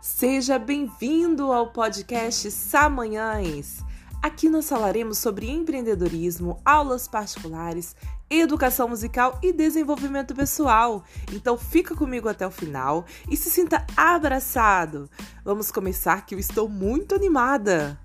Seja bem-vindo ao podcast Samanhães. Aqui nós falaremos sobre empreendedorismo, aulas particulares, educação musical e desenvolvimento pessoal. Então fica comigo até o final e se sinta abraçado. Vamos começar que eu estou muito animada.